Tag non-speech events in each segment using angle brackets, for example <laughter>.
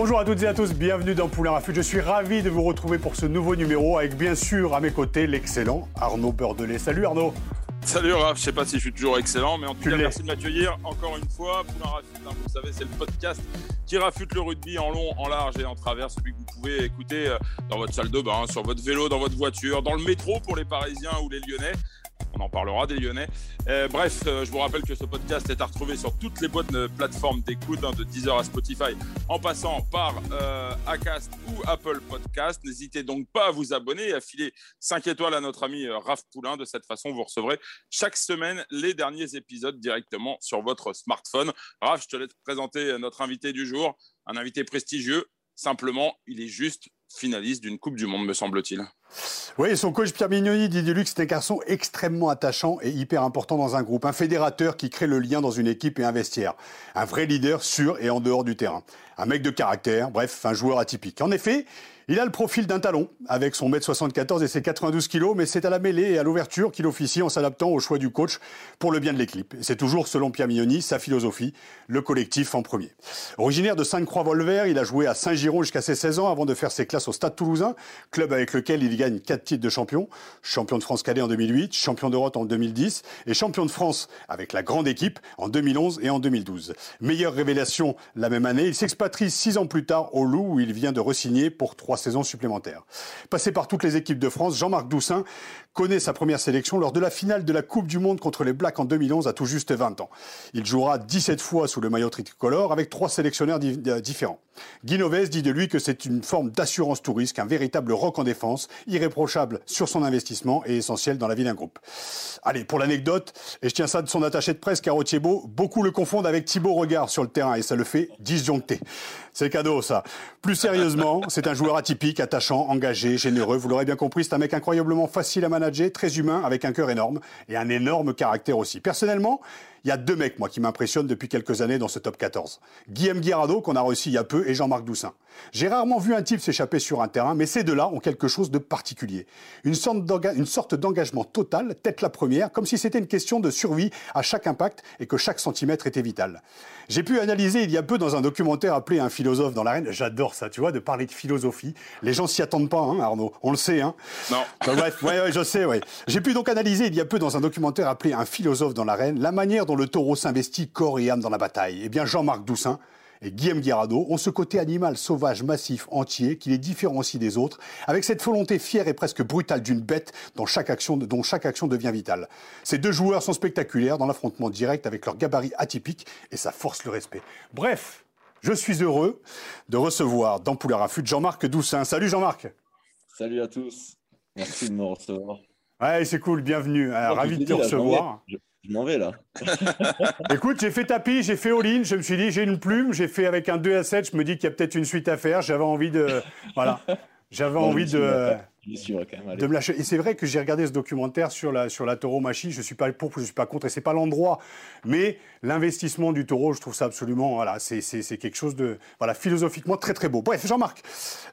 Bonjour à toutes et à tous, bienvenue dans Poulain Rafut. Je suis ravi de vous retrouver pour ce nouveau numéro avec bien sûr à mes côtés l'excellent Arnaud Beurdelet. Salut Arnaud. Salut Raph, je sais pas si je suis toujours excellent, mais en tout cas merci de m'accueillir encore une fois. Poulain Rafut, hein, vous savez, c'est le podcast qui rafute le rugby en long, en large et en travers, celui que vous pouvez écouter euh, dans votre salle de bain, sur votre vélo, dans votre voiture, dans le métro pour les Parisiens ou les Lyonnais on en parlera des Lyonnais. Euh, bref, euh, je vous rappelle que ce podcast est à retrouver sur toutes les boîtes de plateformes d'écoute, hein, de Deezer à Spotify, en passant par euh, Acast ou Apple Podcast. N'hésitez donc pas à vous abonner et à filer 5 étoiles à notre ami Raph Poulain. De cette façon, vous recevrez chaque semaine les derniers épisodes directement sur votre smartphone. Raph, je te laisse présenter notre invité du jour, un invité prestigieux. Simplement, il est juste finaliste d'une Coupe du Monde, me semble-t-il. Oui, son coach Pierre Mignoni dit luxe, c'est un garçon extrêmement attachant et hyper important dans un groupe. Un fédérateur qui crée le lien dans une équipe et un vestiaire. Un vrai leader sur et en dehors du terrain. Un mec de caractère, bref, un joueur atypique. En effet, il a le profil d'un talon, avec son mètre 74 et ses 92 kilos, mais c'est à la mêlée et à l'ouverture qu'il officie en s'adaptant au choix du coach pour le bien de l'équipe. C'est toujours, selon Pierre Mignoni, sa philosophie, le collectif en premier. Originaire de Sainte-Croix-Volvert, il a joué à Saint-Giron jusqu'à ses 16 ans avant de faire ses classes au Stade Toulousain, club avec lequel il gagne quatre titres de champion. Champion de France cadet en 2008, champion d'Europe en 2010 et champion de France avec la grande équipe en 2011 et en 2012. Meilleure révélation la même année, il s'expatrie six ans plus tard au Loup où il vient de resigner pour trois saison supplémentaire. Passé par toutes les équipes de France, Jean-Marc Doussin connaît sa première sélection lors de la finale de la Coupe du Monde contre les Blacks en 2011 à tout juste 20 ans. Il jouera 17 fois sous le maillot tricolore avec trois sélectionneurs euh, différents. Guy Noves dit de lui que c'est une forme d'assurance touriste, un véritable rock en défense, irréprochable sur son investissement et essentiel dans la vie d'un groupe. Allez, pour l'anecdote, et je tiens ça de son attaché de presse, Caro Thiebaud, beaucoup le confondent avec Thibaut Regard sur le terrain et ça le fait disjoncter. C'est cadeau, ça. Plus sérieusement, c'est un joueur atypique, attachant, engagé, généreux. Vous l'aurez bien compris, c'est un mec incroyablement facile à manager, très humain, avec un cœur énorme et un énorme caractère aussi. Personnellement, il y a deux mecs, moi, qui m'impressionnent depuis quelques années dans ce top 14. Guillaume Guirado, qu'on a reçu il y a peu, et Jean-Marc Doussin. J'ai rarement vu un type s'échapper sur un terrain, mais ces deux-là ont quelque chose de particulier. Une sorte d'engagement total, tête la première, comme si c'était une question de survie à chaque impact et que chaque centimètre était vital. J'ai pu analyser il y a peu dans un documentaire appelé Un philosophe dans l'arène. J'adore ça, tu vois, de parler de philosophie. Les gens s'y attendent pas, hein, Arnaud. On le sait, hein. Non. bref, ouais, ouais, je sais, ouais. J'ai pu donc analyser il y a peu dans un documentaire appelé Un philosophe dans l'arène la manière dont le taureau s'investit corps et âme dans la bataille. Eh bien, Jean-Marc Doussin, et Guillaume Guirado ont ce côté animal sauvage, massif, entier, qui les différencie des autres, avec cette volonté fière et presque brutale d'une bête dont chaque action, dont chaque action devient vitale. Ces deux joueurs sont spectaculaires dans l'affrontement direct avec leur gabarit atypique et ça force le respect. Bref, je suis heureux de recevoir dans Poulain Rafut Jean-Marc Doussin. Salut Jean-Marc. Salut à tous. Merci de me recevoir. Ouais, c'est cool, bienvenue. ravi de te recevoir. Je m'en vais là. <laughs> Écoute, j'ai fait tapis, j'ai fait all-in, je me suis dit j'ai une plume, j'ai fait avec un 2 à 7, je me dis qu'il y a peut-être une suite à faire, j'avais envie de voilà. J'avais envie de, de me lâcher. Et c'est vrai que j'ai regardé ce documentaire sur la, sur la Taureau Machine. Je ne suis pas pour, je suis pas contre, et c'est pas l'endroit. Mais l'investissement du taureau, je trouve ça absolument, voilà, c'est quelque chose de, voilà, philosophiquement très très beau. Bref, Jean-Marc,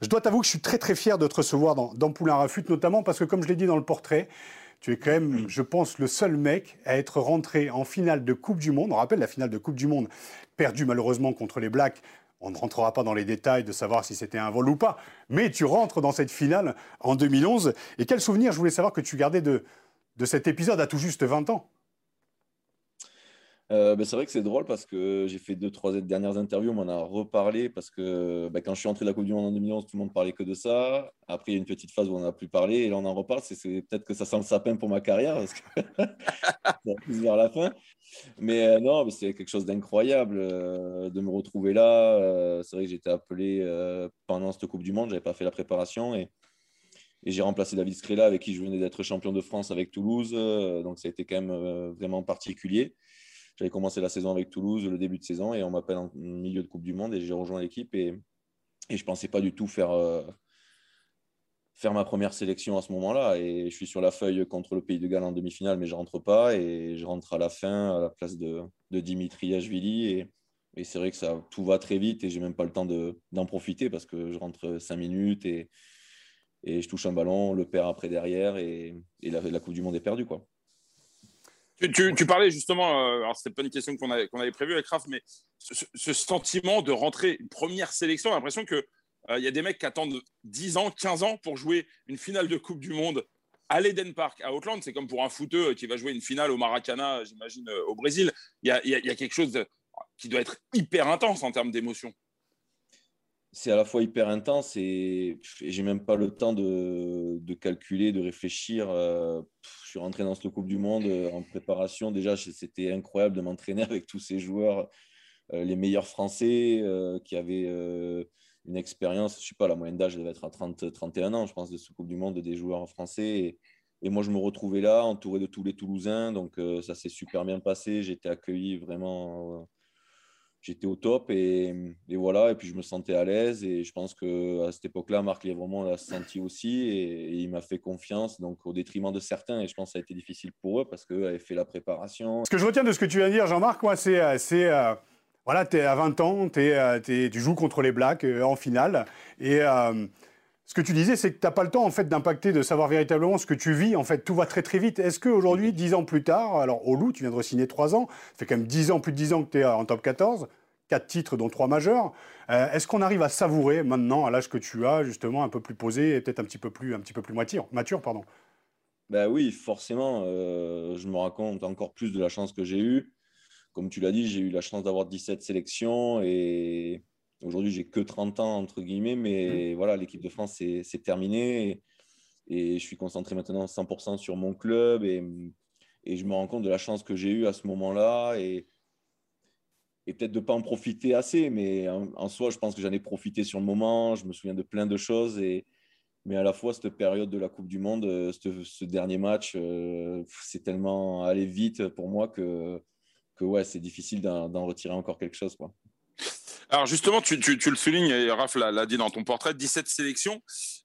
je dois t'avouer que je suis très très fier de te recevoir dans, dans Poulain Rafut, notamment parce que, comme je l'ai dit dans le portrait, tu es quand même, je pense, le seul mec à être rentré en finale de Coupe du Monde. On rappelle la finale de Coupe du Monde, perdue malheureusement contre les Blacks. On ne rentrera pas dans les détails de savoir si c'était un vol ou pas. Mais tu rentres dans cette finale en 2011. Et quel souvenir, je voulais savoir, que tu gardais de, de cet épisode à tout juste 20 ans? Euh, bah, c'est vrai que c'est drôle parce que j'ai fait deux, trois dernières interviews, on m'en a reparlé parce que bah, quand je suis entré de la Coupe du Monde en 2011, tout le monde parlait que de ça. Après, il y a une petite phase où on n'a plus parlé et là, on en reparle. C'est, peut-être que ça sent le sapin pour ma carrière parce que <laughs> ça plus vers la fin. Mais euh, non, c'est quelque chose d'incroyable euh, de me retrouver là. c'est vrai que j'étais appelé pendant cette Coupe du Monde, je n'avais pas fait la préparation et, et j'ai remplacé David Scrella avec qui je venais d'être champion de France avec Toulouse. donc, ça a été quand même vraiment particulier. J'avais commencé la saison avec Toulouse, le début de saison, et on m'appelle en milieu de Coupe du Monde et j'ai rejoint l'équipe. Et, je ne pensais pas du tout faire, euh, faire ma première sélection à ce moment-là. Et je suis sur la feuille contre le Pays de Galles en demi-finale, mais je ne rentre pas. Et je rentre à la fin à la place de, Dimitri Ashvili. Et, c'est vrai que ça, tout va très vite et je n'ai même pas le temps d'en profiter parce que je rentre cinq minutes et, je touche un ballon, le perds après derrière et, et la, la, Coupe du Monde est perdue. Quoi. Tu, parlais justement, euh, alors c'était pas une question qu'on avait, prévue avec Raph, mais ce, sentiment de rentrer une première sélection, l'impression qu'il il y a des mecs qui attendent 10 ans, 15 ans pour jouer une finale de Coupe du Monde à l'Eden Park, à Auckland, c'est comme pour un footeux qui va jouer une finale au Maracana, j'imagine, euh, au Brésil. Il y a, quelque chose qui doit être hyper intense en termes d'émotion. C'est à la fois hyper intense et j'ai même pas le temps de, calculer, de réfléchir. Euh, je suis rentré dans cette Coupe du Monde euh, en préparation. Déjà, c'était incroyable de m'entraîner <laughs> avec tous ces joueurs, les meilleurs Français qui avaient une expérience, je sais pas, la moyenne d'âge devait être à 30, 31 ans, je pense, de ce Coupe du Monde des joueurs français. Et, moi, je me retrouvais là, entouré de tous les Toulousains. Donc, euh, ça s'est super bien passé. J'étais accueilli vraiment. Euh, j'étais au top. Et, voilà. Et puis, je me sentais à l'aise. Et je pense qu'à cette époque-là, Marc Lièvremont l'a senti aussi. Et, il m'a fait confiance, donc au détriment de certains. Et je pense que ça a été difficile pour eux parce qu'eux avaient fait la préparation. Ce que je retiens de ce que tu viens de dire, Jean-Marc, moi, c'est. Euh, voilà, tu es à 20 ans, euh, tu joues contre les Blacks euh, en finale. Et euh, ce que tu disais, c'est que tu n'as pas le temps en fait, d'impacter, de savoir véritablement ce que tu vis. En fait, tout va très très vite. Est-ce qu'aujourd'hui, 10 ans plus tard, alors au Loup, tu viens de signer 3 ans, ça fait quand même 10 ans, plus de 10 ans que tu es en top 14, 4 titres, dont 3 majeurs. Est-ce qu'on arrive à savourer maintenant, à l'âge que tu as, justement, un peu plus posé et peut-être un petit peu plus, un petit peu plus mature, mature pardon? Ben oui, forcément, je me raconte encore plus de la chance que j'ai eue comme tu l'as dit, j'ai eu la chance d'avoir 17 sélections et aujourd'hui, j'ai que 30 ans, entre guillemets, mais mmh. voilà, l'équipe de France, c'est terminé et, je suis concentré maintenant 100% sur mon club et, et, je me rends compte de la chance que j'ai eue à ce moment-là et, et peut-être de ne pas en profiter assez, mais en, soi, je pense que j'en ai profité sur le moment. Je me souviens de plein de choses et, mais à la fois, cette période de la Coupe du Monde, ce, ce dernier match, euh, c'est tellement allé vite pour moi que que ouais, c'est difficile d'en retirer encore quelque chose. Quoi. Alors justement, tu, le soulignes, et Raph l'a dit dans ton portrait, 17 sélections,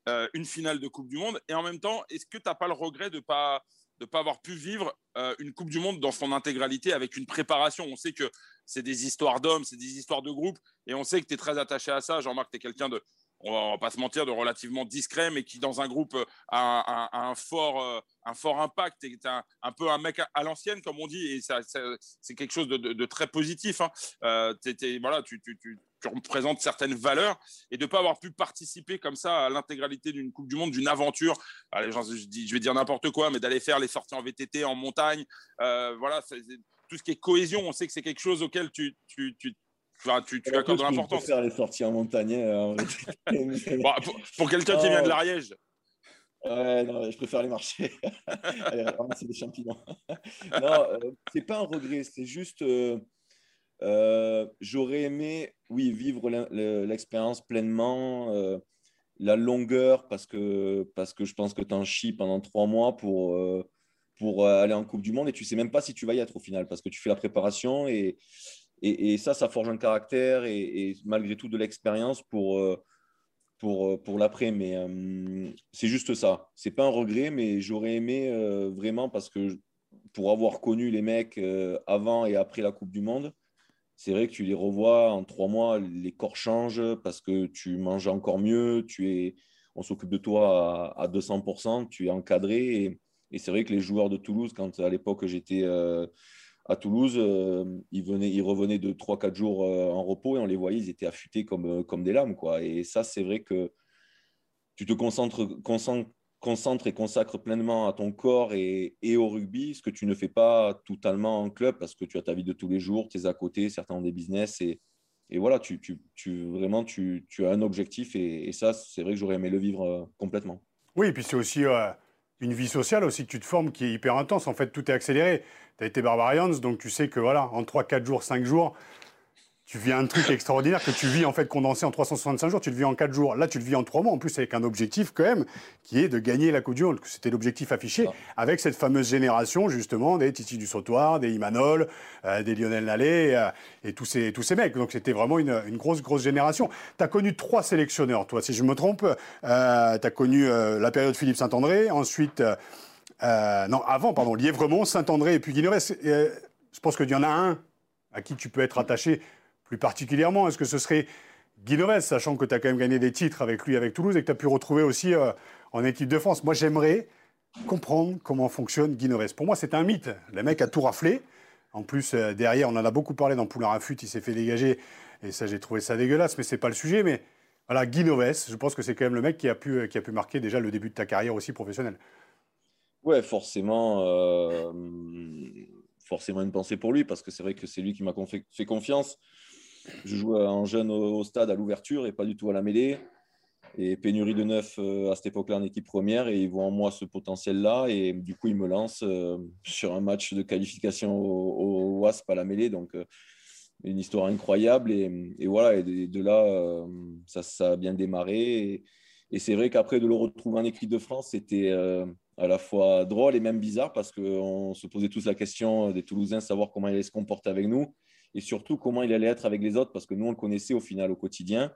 euh, une finale de Coupe du Monde, et en même temps, est-ce que tu n'as pas le regret de ne pas, de pas avoir pu vivre euh, une Coupe du Monde dans son intégralité avec une préparation? On sait que c'est des histoires d'hommes, c'est des histoires de groupe, et on sait que tu es très attaché à ça. Jean-Marc, tu es quelqu'un de, on va pas se mentir, de relativement discret, mais qui dans un groupe euh, a, un, fort, euh, un fort impact, est un, un peu un mec à, l'ancienne, comme on dit, et c'est quelque chose de, très positif. Hein. Euh, voilà, tu, représentes certaines valeurs, et de ne pas avoir pu participer comme ça à l'intégralité d'une Coupe du Monde, d'une aventure, allez, je, vais dire n'importe quoi, mais d'aller faire les sorties en VTT, en montagne, voilà, tout ce qui est cohésion, on sait que c'est quelque chose auquel tu tu, tu accordes de l'importance. faire les sorties en montagne. Euh, <laughs> pour, quelqu'un qui vient de l'Ariège. Ouais, non, je préfère les marcher. <laughs> Allez, c'est des champignons. <laughs> non, euh, c'est pas un regret, c'est juste. Euh, j'aurais aimé, oui, vivre l'expérience pleinement, la longueur, parce que, parce que je pense que tu en chies pendant trois mois pour, pour aller en Coupe du Monde et tu sais même pas si tu vas y être au final, parce que tu fais la préparation et, et, ça, ça forge un caractère et, malgré tout de l'expérience pour, euh, pour, euh, pour l'après. Mais euh, c'est juste ça. C'est pas un regret, mais j'aurais aimé vraiment parce que pour avoir connu les mecs avant et après la Coupe du Monde, c'est vrai que tu les revois en trois mois, les corps changent parce que tu manges encore mieux, tu es, on s'occupe de toi à, 200%, tu es encadré. Et, et c'est vrai que les joueurs de Toulouse, quand à l'époque j'étais à Toulouse, euh, ils, venaient, ils revenaient de 3-4 jours euh, en repos et on les voyait, ils étaient affûtés comme, euh, comme des lames. Quoi. Et ça, c'est vrai que tu te concentres, concentres, et consacres pleinement à ton corps et, et, au rugby, ce que tu ne fais pas totalement en club parce que tu as ta vie de tous les jours, tu es à côté, certains ont des business et, et voilà, tu, tu, tu vraiment, tu, tu, as un objectif et, ça, c'est vrai que j'aurais aimé le vivre complètement. Oui, et puis c'est aussi une vie sociale aussi que tu te formes qui est hyper intense. En fait, tout est accéléré. Tu as été Barbarians, donc tu sais que voilà, en 3, 4 jours, 5 jours, tu vis un truc extraordinaire que tu vis en fait condensé en 365 jours, tu le vis en 4 jours. Là, tu le vis en 3 mois, en plus avec un objectif quand même, qui est de gagner la Coupe du Monde. C'était l'objectif affiché, avec cette fameuse génération justement des Titi du Sautoir, des Imanol, euh, des Lionel Nallet euh, et tous ces, tous ces mecs. Donc c'était vraiment une, une, grosse, grosse génération. Tu as connu trois sélectionneurs, toi, si je me trompe. Euh, tu as connu la période Philippe Saint-André, ensuite... non, avant, pardon, Lièvremont, Saint-André et puis Guinovès. je pense qu'il y en a un à qui tu peux être attaché plus particulièrement Est-ce que ce serait Guy sachant que tu as quand même gagné des titres avec lui, avec Toulouse, et que tu as pu retrouver aussi euh, en équipe de France? Moi, j'aimerais comprendre comment fonctionne Guinoves. Pour moi, c'est un mythe. Le mec a tout raflé. En plus, euh, derrière, on en a beaucoup parlé dans Poulain Rafut, il s'est fait dégager. Et ça, j'ai trouvé ça dégueulasse, mais ce n'est pas le sujet. Mais voilà, Guinoves, je pense que c'est quand même le mec qui a, pu, qui a pu marquer déjà le début de ta carrière aussi professionnelle. Ouais, forcément, euh, forcément une pensée pour lui, parce que c'est vrai que c'est lui qui m'a fait confiance. Je jouais en jeune au, stade à l'ouverture et pas du tout à la mêlée. Et pénurie de neuf euh, à cette époque-là en équipe première, et il voit en moi ce potentiel-là, et du coup il me lance euh, sur un match de qualification au, WASP à la mêlée, donc une histoire incroyable, et, voilà, et de, là ça, a bien démarré, et, c'est vrai qu'après de le retrouver en équipe de France, c'était à la fois drôle et même bizarre parce qu'on se posait tous la question des Toulousains, savoir comment il allait se comporter avec nous et surtout comment il allait être avec les autres parce que nous, on le connaissait au final au quotidien.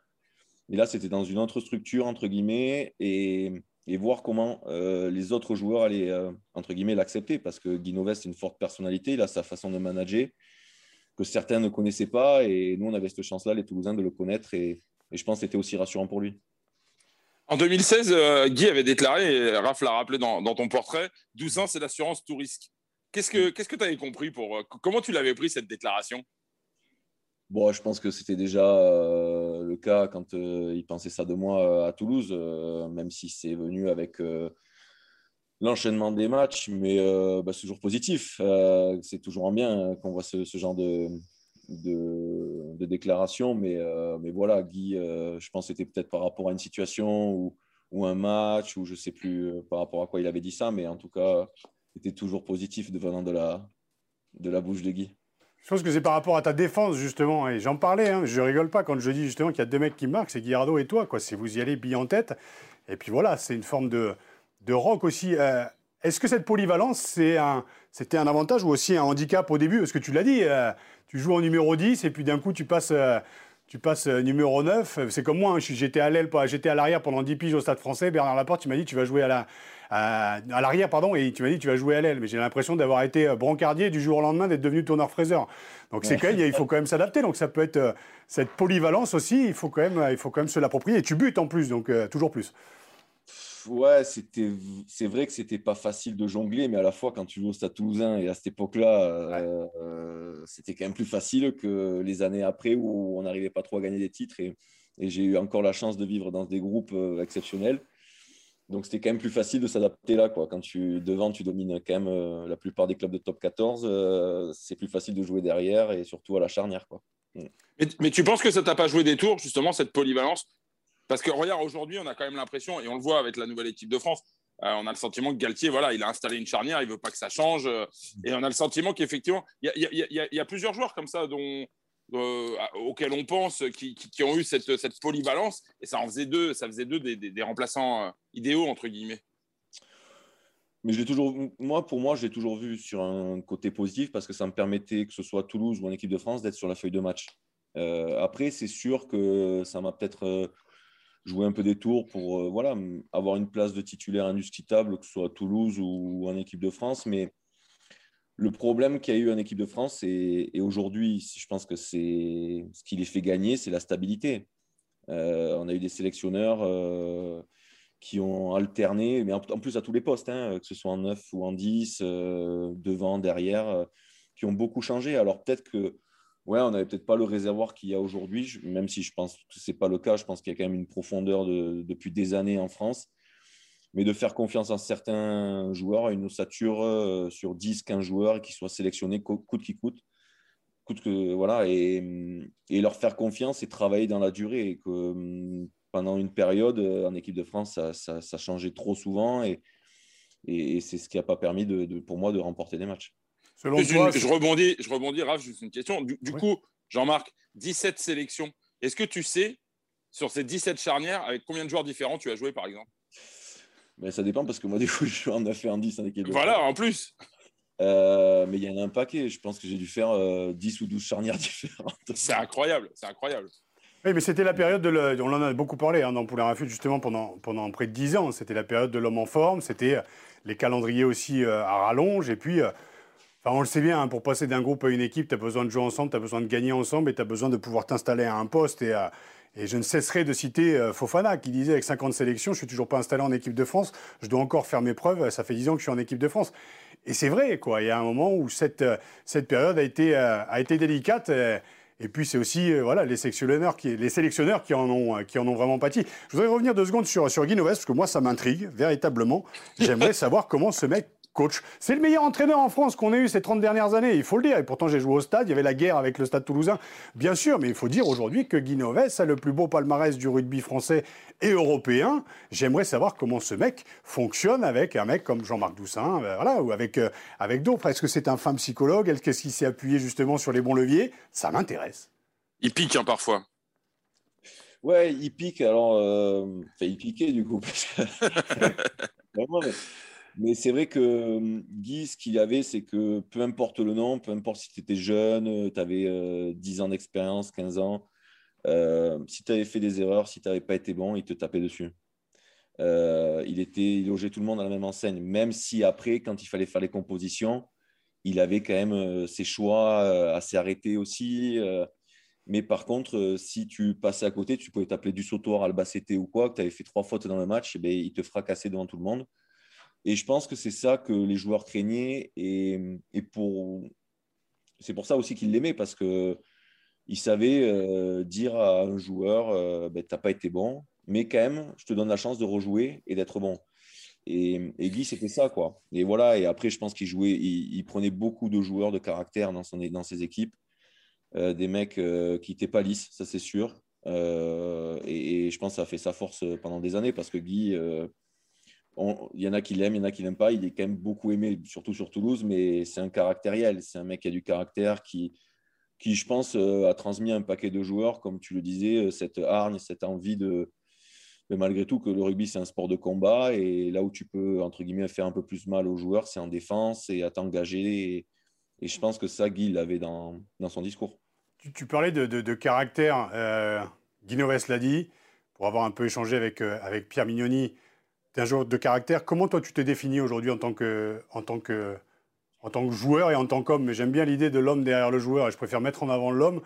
Et là, c'était dans une autre structure, entre guillemets, et, voir comment euh, les autres joueurs allaient, euh, entre guillemets, l'accepter parce que Guinoves, c'est une forte personnalité, il a sa façon de manager que certains ne connaissaient pas et nous, on avait cette chance-là, les Toulousains, de le connaître et, je pense que c'était aussi rassurant pour lui. En 2016, euh, Guy avait déclaré, et Raph l'a rappelé dans, ton portrait, 12 ans, c'est l'assurance tout risque. Qu'est-ce que tu avais compris pour. Comment tu l'avais pris cette déclaration? Bon, je pense que c'était déjà euh, le cas quand il pensait ça de moi à Toulouse, même si c'est venu avec l'enchaînement des matchs, mais bah, c'est toujours positif. c'est toujours en bien qu'on voit ce, genre de, déclaration, mais, euh, voilà, Guy, euh, je pense que c'était peut-être par rapport à une situation ou, un match, ou je ne sais plus euh, par rapport à quoi il avait dit ça, mais en tout cas, c'était toujours positif de de la bouche de Guy. Je pense que c'est par rapport à ta défense, justement, et j'en parlais, hein, je rigole pas quand je dis justement qu'il y a deux mecs qui marquent, c'est Guillardo et toi, quoi. Si vous y allez bille en tête, et puis voilà, c'est une forme de, de rock aussi. Est-ce que cette polyvalence, c'était un, avantage ou aussi un handicap au début? Parce que tu l'as dit, tu joues en numéro 10 et puis d'un coup tu passes, euh, tu passes euh, numéro 9. C'est comme moi, hein, j'étais à l'aile, j'étais à l'arrière pendant 10 piges au Stade français. Bernard Laporte, tu m'as dit tu vas jouer à la, à, l'arrière, pardon, et tu m'as dit tu vas jouer à l'aile. Mais j'ai l'impression d'avoir été euh, brancardier du jour au lendemain, d'être devenu tourneur-fraiseur. Donc c'est quand même, il faut quand même s'adapter. Donc ça peut être cette polyvalence aussi. Il faut quand même, il faut quand même se l'approprier. Et tu butes en plus, donc toujours plus ouais, c'était, c'est vrai que c'était pas facile de jongler, mais à la fois quand tu joues au Stade Toulousain et à cette époque-là, euh, c'était quand même plus facile que les années après où on n'arrivait pas trop à gagner des titres. Et, j'ai eu encore la chance de vivre dans des groupes euh, exceptionnels. Donc c'était quand même plus facile de s'adapter là. Quoi. Quand tu devant, tu domines quand même euh, la plupart des clubs de top 14, c'est plus facile de jouer derrière et surtout à la charnière. Quoi. Mm. Mais, tu penses que ça t'a pas joué des tours, justement, cette polyvalence? Parce que regarde, aujourd'hui, on a quand même l'impression, et on le voit avec la nouvelle équipe de France, euh, on a le sentiment que Galtier, voilà, il a installé une charnière, il veut pas que ça change. Euh, et on a le sentiment qu'effectivement, il y, a, plusieurs joueurs comme ça dont, euh, auxquels on pense qui, ont eu cette, polyvalence. Et ça en faisait deux, ça faisait deux des, remplaçants idéaux, entre guillemets. Mais je toujours, moi, pour moi, je l'ai toujours vu sur un côté positif parce que ça me permettait, que ce soit Toulouse ou en équipe de France, d'être sur la feuille de match. après, c'est sûr que ça m'a peut-être jouer un peu des tours pour euh, voilà, avoir une place de titulaire indiscutable, que ce soit à Toulouse ou en équipe de France. Mais le problème qu'il y a eu en équipe de France, et, et aujourd'hui, je pense que c'est ce qui les fait gagner, c'est la stabilité. Euh, on a eu des sélectionneurs euh, qui ont alterné, mais en, plus à tous les postes, hein, que ce soit en 9 ou en 10, devant, derrière, qui ont beaucoup changé. Alors peut-être que ouais, on n'avait peut-être pas le réservoir qu'il y a aujourd'hui, même si je pense que ce n'est pas le cas. Je pense qu'il y a quand même une profondeur depuis des années en France. Mais de faire confiance en certains joueurs, une ossature euh, sur 10, 15 joueurs qui soient sélectionnés coûte qui coûte. coûte que, voilà, et, leur faire confiance et travailler dans la durée. Et que hum, pendant une période, euh, en équipe de France, ça, ça, changeait trop souvent. Et, et, c'est ce qui n'a pas permis de, pour moi de remporter des matchs je, rebondis, je rebondis, Raph, juste une question. Du, coup, Jean-Marc, 17 sélections. Est-ce que tu sais, sur ces 17 charnières, avec combien de joueurs différents tu as joué, par exemple? Mais Ça dépend, parce que moi, <laughs> des fois, je suis en 9 et en 10 en équipe Voilà, en plus euh, mais il y en a un paquet. Je pense que j'ai dû faire 10 euh, ou 12 charnières <laughs> différentes. C'est incroyable, c'est incroyable. Oui, mais c'était la période de. Le, on en a beaucoup parlé hein, dans Poulain Rafut, justement, pendant, pendant près de 10 ans. C'était la période de l'homme en forme. C'était les calendriers aussi euh, à rallonge. Et puis, Enfin, on le sait bien, hein, pour passer d'un groupe à une équipe, tu as besoin de jouer ensemble, tu as besoin de gagner ensemble et tu as besoin de pouvoir t'installer à un poste. Et, et, je ne cesserai de citer euh, Fofana qui disait avec 50 sélections, je suis toujours pas installé en équipe de France, je dois encore faire mes preuves, ça fait 10 ans que je suis en équipe de France. Et c'est vrai, quoi. Il y a un moment où cette, euh, cette période a été, a été délicate. Et puis c'est aussi voilà, les sélectionneurs, qui, les sélectionneurs qui, en ont, qui en ont vraiment pâti. Je voudrais revenir deux secondes sur, sur Guy parce que moi ça m'intrigue véritablement. J'aimerais <laughs> savoir comment ce mec coach. C'est le meilleur entraîneur en France qu'on ait eu ces 30 dernières années, il faut le dire. Et pourtant, j'ai joué au stade, il y avait la guerre avec le stade toulousain, bien sûr, mais il faut dire aujourd'hui que Guy a le plus beau palmarès du rugby français et européen. J'aimerais savoir comment ce mec fonctionne avec un mec comme Jean-Marc Doussin, euh, voilà, ou avec, euh, avec d'autres. Est-ce que c'est un fin psychologue? Est-ce qu'il s'est appuyé justement sur les bons leviers? Ça m'intéresse. Il pique hein, parfois. Ouais, il pique. Alors, euh... enfin, il piquait du coup. Parce que... <laughs> Mais c'est vrai que euh, Guy, ce qu'il avait, c'est que peu importe le nom, peu importe si tu étais jeune, tu avais 10 ans d'expérience, 15 ans, euh, si tu avais fait des erreurs, si tu n'avais pas été bon, il te tapait dessus. Euh, il, était, il logeait tout le monde à la même enseigne, même si après, quand il fallait faire les compositions, il avait quand même ses choix à s'arrêter aussi. mais par contre, si tu passais à côté, tu pouvais t'appeler du sautoir, Albacete ou quoi, que tu avais fait trois fautes dans le match, eh bien, il te fracasser devant tout le monde. Et je pense que c'est ça que les joueurs craignaient. Et, pour... c'est pour ça aussi qu'ils l'aimaient, parce qu'il savait euh, dire à un joueur euh, Tu n'as pas été bon, mais quand même, je te donne la chance de rejouer et d'être bon. Et, Guy, c'était ça, quoi. Et voilà, et après, je pense qu'il jouait, il, prenait beaucoup de joueurs de caractère dans, son, dans ses équipes, euh, des mecs qui n'étaient pas lisses, ça c'est sûr. Et, et, je pense que ça a fait sa force pendant des années, parce que Guy il y en a qui l'aiment, il y en a qui l'aiment pas. Il est quand même beaucoup aimé, surtout sur Toulouse, mais c'est un caractériel. C'est un mec qui a du caractère, qui, qui je pense, euh, a transmis un paquet de joueurs, comme tu le disais, euh, cette hargne, cette envie de. Mais malgré tout, que le rugby, c'est un sport de combat. Et là où tu peux, entre guillemets, faire un peu plus mal aux joueurs, c'est en défense et à t'engager. Et, je pense que ça, Guy l'avait dans, dans son discours. Tu, parlais de, de, caractère. Euh, Guy l'a dit, pour avoir un peu échangé avec, euh, avec Pierre Mignoni un joueur de caractère. Comment toi tu t'es défini aujourd'hui en, tant que, en, en tant que joueur et en tant qu'homme? Mais j'aime bien l'idée de l'homme derrière le joueur et je préfère mettre en avant l'homme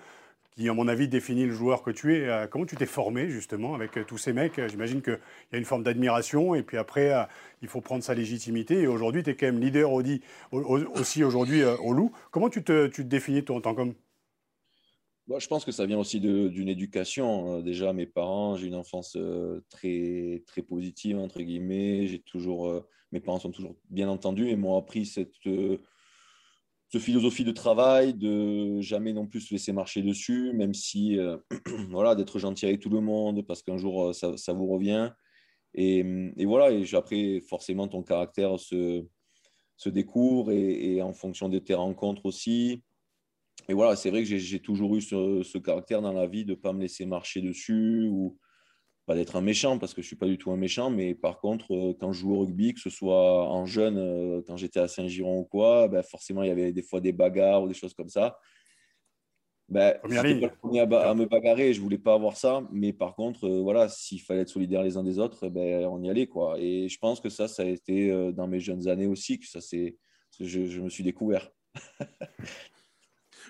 qui, à mon avis, définit le joueur que tu es. Euh, comment tu t'es formé justement avec euh, tous ces mecs? J'imagine qu'il y a une forme d'admiration et puis après, euh, il faut prendre sa légitimité. Et aujourd'hui, tu es quand même leader aussi aujourd'hui au Loup. Comment tu te, tu te définis toi en tant qu'homme? Je pense que ça vient aussi d'une éducation. Hein. Déjà, mes parents, j'ai une enfance très, très positive, entre guillemets. Toujours, mes parents sont toujours bien entendus et m'ont appris cette, philosophie de travail, de jamais non plus se laisser marcher dessus, même si, <clears throat> voilà, d'être gentil avec tout le monde, parce qu'un jour, ça, vous revient. Et, voilà, et après, forcément, ton caractère se, se découvre et en fonction de tes rencontres aussi et voilà, c'est vrai que j'ai toujours eu ce, caractère dans la vie de ne pas me laisser marcher dessus ou pas d'être un méchant parce que je ne suis pas du tout un méchant. Mais par contre, euh, quand je joue au rugby, que ce soit en jeune, euh, quand j'étais à Saint-Giron ou quoi, ben forcément, il y avait des fois des bagarres ou des choses comme ça. Ben, je n'étais pas le premier à, me bagarrer, je ne voulais pas avoir ça. Mais par contre, euh, voilà, s'il fallait être solidaire les uns des autres, ben, on y allait. Quoi. Et je pense que ça, ça a été dans mes jeunes années aussi que ça, je, je me suis découvert. <laughs>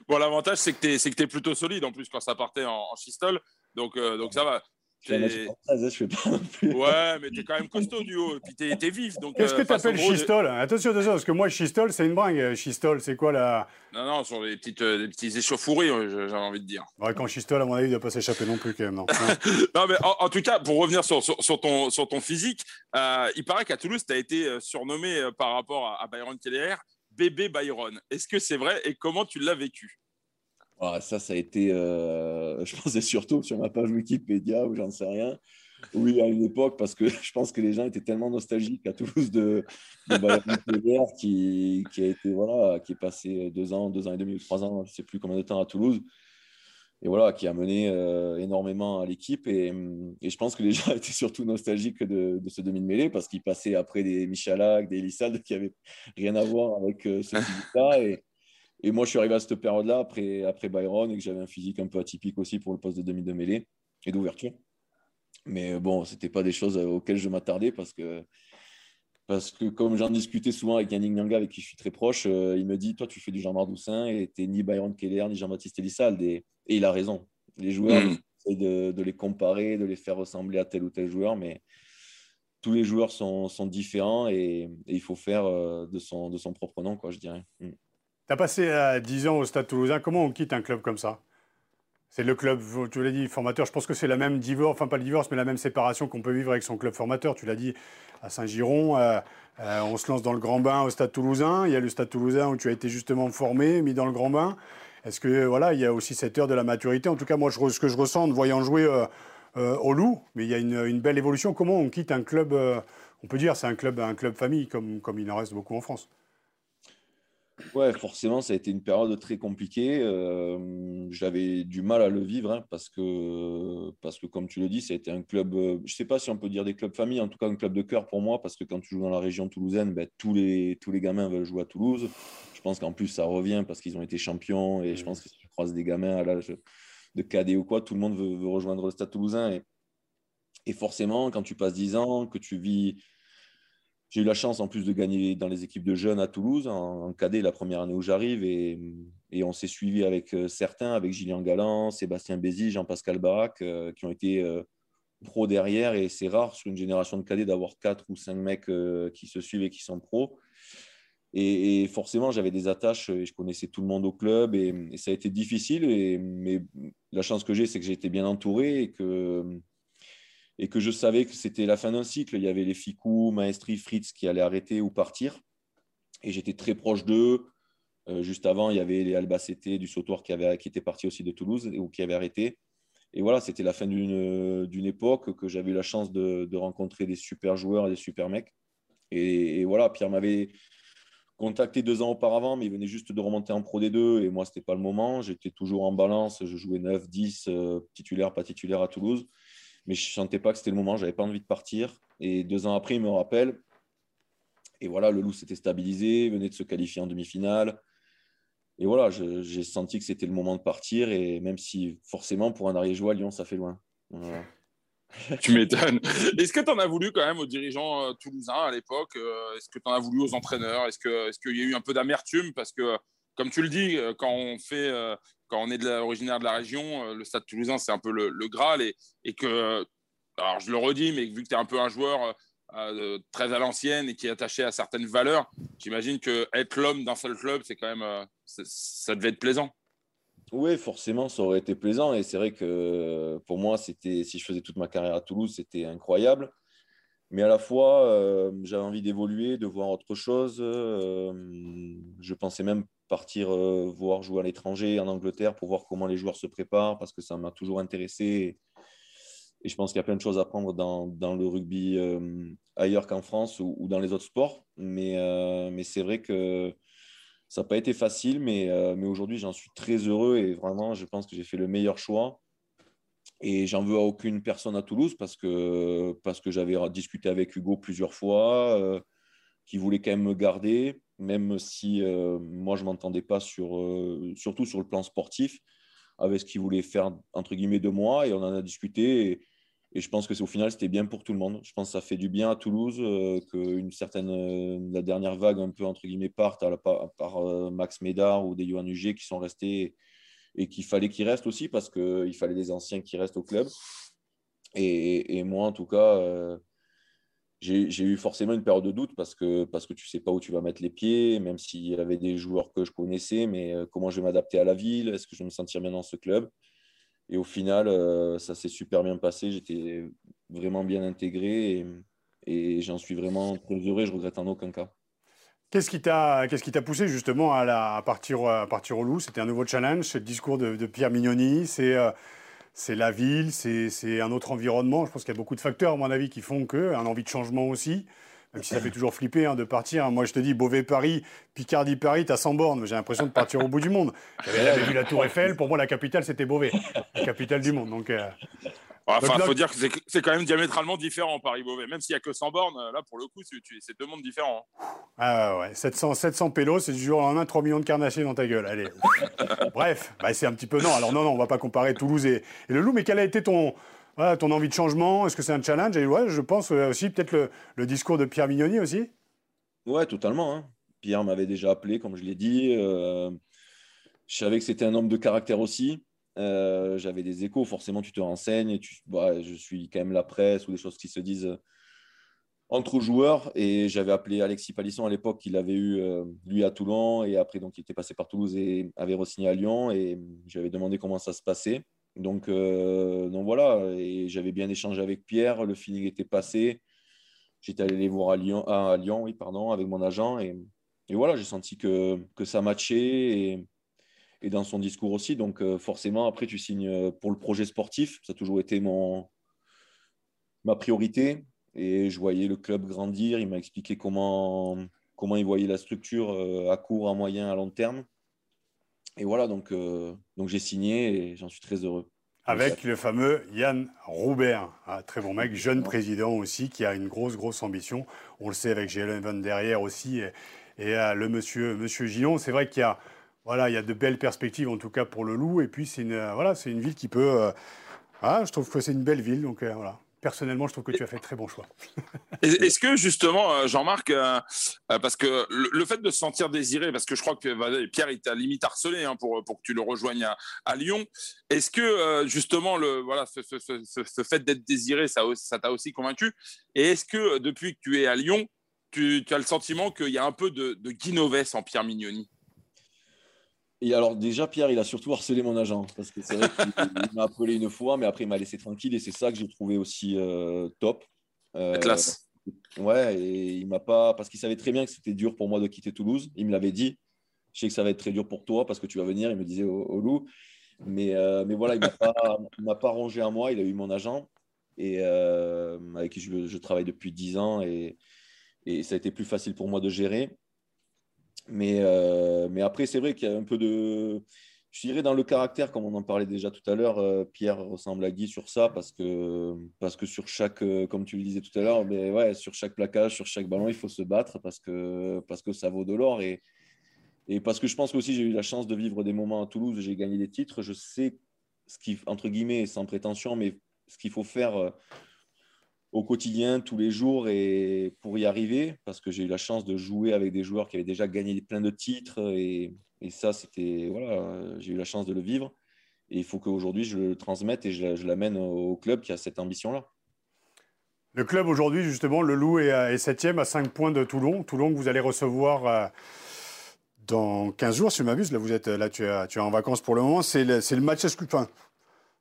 Bon, l'avantage, c'est que tu es, es, plutôt solide en plus quand ça partait en, en schistole. Donc, euh, donc ça va. Je fais pas non plus. Ouais, mais t'es quand même costaud du haut, et puis t'es es vif. Qu'est-ce que euh, tu appelles schistole Attention, attention, parce que moi, schistole, c'est une bringue. Schistole, c'est quoi la. Non, non, sur les, petites, euh, les petits échauffourées, j'avais envie de dire. Ouais, quand schistole, à mon avis, il ne doit pas s'échapper non plus, quand même. Non, <laughs> non mais en, tout cas, pour revenir sur, sur, ton, sur ton physique, il paraît qu'à Toulouse, tu as été surnommé par rapport à, à Byron Keller bébé Byron. Est-ce que c'est vrai et comment tu l'as vécu? Ah, Ça, ça a été, euh, <laughs> je pensais surtout sur ma page Wikipédia ou j'en sais rien. Oui, à une époque, parce que <laughs> je pense que les gens étaient tellement nostalgiques à Toulouse de, de Byron <laughs> qui, qui a été, voilà, qui est passé deux ans, deux ans et demi ou trois ans, je ne sais plus combien de temps à Toulouse et voilà, qui a mené euh, énormément à l'équipe. Et, et, je pense que les <laughs> gens étaient surtout nostalgiques de, de ce demi-mêlée parce qu'ils passaient après des Michalak, des Elissade qui n'avaient rien à voir avec euh, ce physique-là. <laughs> Et, et, moi, je suis arrivé à cette période-là après, après Byron et que j'avais un physique un peu atypique aussi pour le poste de demi de mêlée et d'ouverture. Mais bon, ce n'était pas des choses auxquelles je m'attardais parce que Parce que comme j'en discutais souvent avec Yannick Nyanga, avec qui je suis très proche, euh, il me dit Toi, tu fais du Jean-Marc Doussin et tu ni Byron Keller, ni Jean-Baptiste Elissalde. Et, et, il a raison. Les joueurs, mm. de, de, les comparer, de les faire ressembler à tel ou tel joueur, mais tous les joueurs sont, sont différents et, il faut faire euh, de, son, de son propre nom, quoi, je dirais. Mm. Tu as passé 10 ans au Stade toulousain. Comment on quitte un club comme ça? C'est le club, tu l'as dit, formateur. Je pense que c'est la même divorce, enfin pas le divorce, mais la même séparation qu'on peut vivre avec son club formateur. Tu l'as dit à Saint-Giron. Euh, euh, on se lance dans le grand bain au Stade Toulousain. Il y a le Stade Toulousain où tu as été justement formé, mis dans le grand bain. Est-ce que voilà, il y a aussi cette heure de la maturité? En tout cas, moi, ce que je ressens en voyant jouer euh, au Loup, mais il y a une, belle évolution. Comment on quitte un club On peut dire c'est un club, un club famille, comme, il en reste beaucoup en France? Ouais, forcément, ça a été une période très compliquée. Euh, j'avais du mal à le vivre hein, parce, que, parce que, comme tu le dis, ça a été un club, euh, je ne sais pas si on peut dire des clubs famille, en tout cas un club de cœur pour moi, parce que quand tu joues dans la région toulousaine, ben, tous, les, tous les gamins veulent jouer à Toulouse. Je pense qu'en plus, ça revient parce qu'ils ont été champions et je pense que si tu croises des gamins à l'âge de cadet ou quoi, tout le monde veut, rejoindre le stade toulousain. Et, et forcément, quand tu passes 10 ans, que tu vis j'ai eu la chance en plus de gagner dans les équipes de jeunes à Toulouse, en, cadet la première année où j'arrive, et, on s'est suivi avec euh, certains, avec Gillian Galland, Sébastien Bézi, Jean-Pascal Barak, euh, qui ont été euh, pros derrière, et c'est rare sur une génération de cadets d'avoir quatre ou cinq mecs qui se suivent et qui sont pros. Et, forcément, j'avais des attaches, et je connaissais tout le monde au club, et, ça a été difficile, et, mais la chance que j'ai, c'est que j'ai été bien entouré, et que et que je savais que c'était la fin d'un cycle. Il y avait les Ficou, Maestri, Fritz qui allaient arrêter ou partir. Et j'étais très proche d'eux. Euh, juste avant, il y avait les Albacete du Sautoir qui, avait, qui étaient partis aussi de Toulouse ou qui avaient arrêté. Et voilà, c'était la fin d'une époque que j'avais eu la chance de, rencontrer des super joueurs et des super mecs. Et, voilà, Pierre m'avait contacté deux ans auparavant, mais il venait juste de remonter en Pro D2 et moi, ce n'était pas le moment. J'étais toujours en balance, je jouais 9, 10, euh, titulaire, pas titulaire à Toulouse mais je ne sentais pas que c'était le moment, j'avais pas envie de partir. Et deux ans après, il me rappelle. Et voilà, le loup s'était stabilisé, venait de se qualifier en demi-finale. Et voilà, j'ai senti que c'était le moment de partir. Et même si forcément, pour un Ariégeois, Lyon, ça fait loin. <laughs> tu m'étonnes. Est-ce que tu en as voulu quand même aux dirigeants euh, toulousains à l'époque euh, Est-ce que tu en as voulu aux entraîneurs Est-ce qu'il est y a eu un peu d'amertume? Parce que, comme tu le dis, euh, quand on fait quand on est de originaire de la région, le Stade Toulousain, c'est un peu le, Graal. Et, que, alors je le redis, mais vu que tu es un peu un joueur très à l'ancienne et qui est attaché à certaines valeurs, j'imagine que être l'homme d'un seul club, c'est quand même, ça devait être plaisant. Oui, forcément, ça aurait été plaisant. Et c'est vrai que pour moi, c'était, si je faisais toute ma carrière à Toulouse, c'était incroyable. Mais à la fois, j'avais envie d'évoluer, de voir autre chose. je pensais même partir euh, voir jouer à l'étranger, en Angleterre, pour voir comment les joueurs se préparent, parce que ça m'a toujours intéressé. Et, je pense qu'il y a plein de choses à prendre dans, le rugby euh, ailleurs qu'en France ou, dans les autres sports. Euh, mais c'est vrai que ça n'a pas été facile, mais, mais aujourd'hui, j'en suis très heureux et vraiment, je pense que j'ai fait le meilleur choix. Et j'en veux à aucune personne à Toulouse parce que, parce que j'avais discuté avec Hugo plusieurs fois, qui voulait quand même me garder même si euh, moi je ne m'entendais pas sur, euh, surtout sur le plan sportif, avec ce qu'il voulait faire entre guillemets de moi, et on en a discuté. Je pense que au final c'était bien pour tout le monde. Je pense que ça fait du bien à Toulouse euh, certaine la dernière vague un peu entre guillemets parte à par Max Médard ou des Johan Huget qui sont restés et qu'il fallait qu'ils restent aussi parce qu'il fallait des anciens qui restent au club. Et, et moi en tout cas j'ai eu forcément une période de doute parce que, parce que tu ne sais pas où tu vas mettre les pieds, même s'il y avait des joueurs que je connaissais, mais euh, comment je vais m'adapter à la ville, est-ce que je vais me sentir bien dans ce club? Et au final, euh, ça s'est super bien passé, j'étais vraiment bien intégré et, j'en suis vraiment très heureux, je regrette en aucun cas. Qu'est-ce qui t'a qu'est-ce poussé justement à, partir, à partir au loup? C'était un nouveau challenge, c'est le discours de, Pierre Mignoni, c'est euh, la ville, c'est un autre environnement. Je pense qu'il y a beaucoup de facteurs, à mon avis, qui font que, un envie de changement aussi. Même si ça fait toujours flipper hein, de partir. Moi, je te dis, Beauvais-Paris, Picardie-Paris, t'as 100 bornes. J'ai l'impression de partir au bout du monde. J'avais vu la Tour Eiffel. Pour moi, la capitale, c'était Beauvais, la capitale du monde. Donc, euh, Enfin, il faut dire que c'est quand même diamétralement différent Paris-Beauvais. Même s'il n'y a que 100 bornes, là, pour le coup, c'est deux mondes différents. Ah ouais, 700, 700 pélos, c'est du jour au lendemain 3 millions de carnassiers dans ta gueule. Allez. <laughs> Bref, bah, c'est un petit peu. Non, alors non, non, on va pas comparer Toulouse et, le Loup, mais quel a été ton, ton envie de changement Est-ce que c'est un challenge? Et ouais, je pense euh, aussi peut-être le, discours de Pierre Mignoni aussi Ouais, totalement. Hein. Pierre m'avait déjà appelé, comme je l'ai dit. je savais que c'était un homme de caractère aussi. J'avais des échos, forcément, tu te renseignes. Bah, je suis quand même la presse ou des choses qui se disent entre joueurs. Et j'avais appelé Alexis Palisson à l'époque, il avait eu euh, lui à Toulon. Et après, donc, il était passé par Toulouse et avait re-signé à Lyon. Et j'avais demandé comment ça se passait. Donc, euh, voilà. Et j'avais bien échangé avec Pierre. Le feeling était passé. J'étais allé les voir à Lyon, à Lyon oui, pardon, avec mon agent. Et, voilà, j'ai senti que, que ça matchait. Et, et dans son discours aussi. Donc, euh, forcément, après, tu signes pour le projet sportif. Ça a toujours été mon, ma priorité. Et je voyais le club grandir. Il m'a expliqué comment, comment il voyait la structure euh, à court, à moyen, à long terme. Et voilà, donc, euh, donc j'ai signé et j'en suis très heureux. Avec le fameux Yann Roubert, un très bon mec, jeune président aussi, qui a une grosse, grosse ambition. On le sait avec Jalen Van derrière aussi. Et, et euh, le monsieur, monsieur Gillon, c'est vrai qu'il y a, voilà, il y a de belles perspectives, en tout cas pour le Loup. Et puis, c'est une, voilà, c'est une ville qui peut. ah, je trouve que c'est une belle ville. Donc, voilà personnellement, je trouve que tu as fait très bon choix. <laughs> Est-ce que justement, euh, Jean-Marc, euh, euh, parce que le, fait de se sentir désiré, parce que je crois que Pierre, il t'a limite harcelé hein, pour, que tu le rejoignes à, Lyon, est-ce que justement, le, voilà, ce, fait d'être désiré, ça, t'a aussi convaincu? Et est-ce que depuis que tu es à Lyon, tu, as le sentiment qu'il y a un peu de, de en Pierre Mignoni? Et alors, déjà, Pierre, il a surtout harcelé mon agent. Parce que c'est vrai qu'il m'a appelé une fois, mais après, il m'a laissé tranquille. Et c'est ça que j'ai trouvé aussi euh, top. Euh, classe. Ouais, et il m'a pas. Parce qu'il savait très bien que c'était dur pour moi de quitter Toulouse. Il me l'avait dit. Je sais que ça va être très dur pour toi parce que tu vas venir. Il me disait au, loup. Mais, euh, mais voilà, il ne m'a pas rongé à moi. Il a eu mon agent et avec qui je, je, travaille depuis 10 ans. Et, et ça a été plus facile pour moi de gérer. Mais, euh, mais après, c'est vrai qu'il y a un peu de. Je dirais dans le caractère, comme on en parlait déjà tout à l'heure, euh, Pierre ressemble à Guy sur ça parce que, parce que sur chaque, euh, comme tu le disais tout à l'heure, mais ouais, sur chaque plaquage, sur chaque ballon, il faut se battre parce que, parce que ça vaut de l'or. Et, et parce que je pense aussi j'ai eu la chance de vivre des moments à Toulouse j'ai gagné des titres. Je sais ce qui, entre guillemets, sans prétention, mais ce qu'il faut faire au quotidien, tous les jours, et pour y arriver, parce que j'ai eu la chance de jouer avec des joueurs qui avaient déjà gagné plein de titres, et, ça, c'était voilà, j'ai eu la chance de le vivre. Et il faut qu'aujourd'hui, je le transmette et je, l'amène au club qui a cette ambition-là. Le club aujourd'hui, justement, le Loup est, septième à 5 points de Toulon. Toulon que vous allez recevoir euh, dans 15 jours, si je m'abuse. Là, vous êtes, là tu, es, tu es en vacances pour le moment. C'est le, le, match, enfin,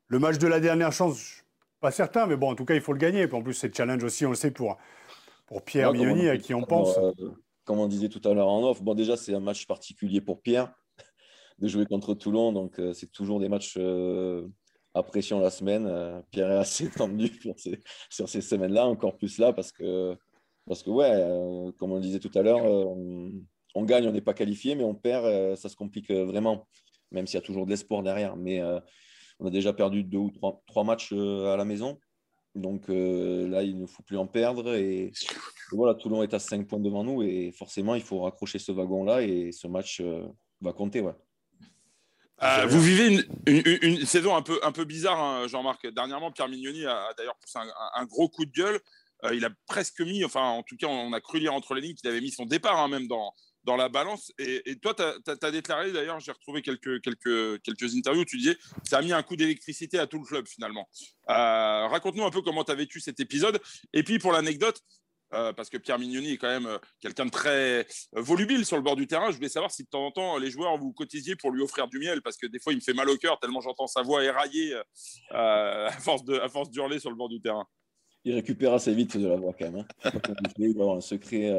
le match de la dernière chance pas certain, mais bon, en tout cas, il faut le gagner. en plus, c'est le challenge aussi, on le sait, pour, pour Pierre Mignoni, à qui on pense. Euh, comme on disait tout à l'heure en off, bon, déjà, c'est un match particulier pour Pierre <laughs> de jouer contre Toulon. Donc, euh, c'est toujours des matchs euh, à pression la semaine. Pierre est assez <laughs> tendu sur ces, semaines-là, encore plus là, parce que, parce que ouais, comme on le disait tout à l'heure, on gagne, on n'est pas qualifié, mais on perd, ça se complique vraiment, même s'il y a toujours de l'espoir derrière. Mais on a déjà perdu deux ou trois, matchs euh, à la maison. Donc euh, là, il ne faut plus en perdre. Et, <laughs> voilà, Toulon est à 5 points devant nous. Et forcément, il faut raccrocher ce wagon-là. Et ce match euh, va compter. Ouais. vous vivez une, saison un peu, un peu bizarre, hein, Jean-Marc. Dernièrement, Pierre Mignoni a, d'ailleurs poussé un, gros coup de gueule. il a presque mis, enfin, en tout cas, on a cru lire entre les lignes qu'il avait mis son départ hein, même dans, dans la balance. Et, toi, tu as, déclaré, d'ailleurs, j'ai retrouvé quelques, quelques, quelques interviews, tu disais, ça a mis un coup d'électricité à tout le club finalement. Euh, raconte-nous un peu comment tu as vécu cet épisode. Et puis, pour l'anecdote, euh, parce que Pierre Mignoni est quand même euh, quelqu'un de très volubile sur le bord du terrain. Je voulais savoir si de temps en temps les joueurs vous cotisiez pour lui offrir du miel, parce que des fois il me fait mal au cœur tellement j'entends sa voix éraillée <laughs> à force de d'hurler sur le bord du terrain. Il récupère assez vite de la voix quand même. Hein. il doit avoir un secret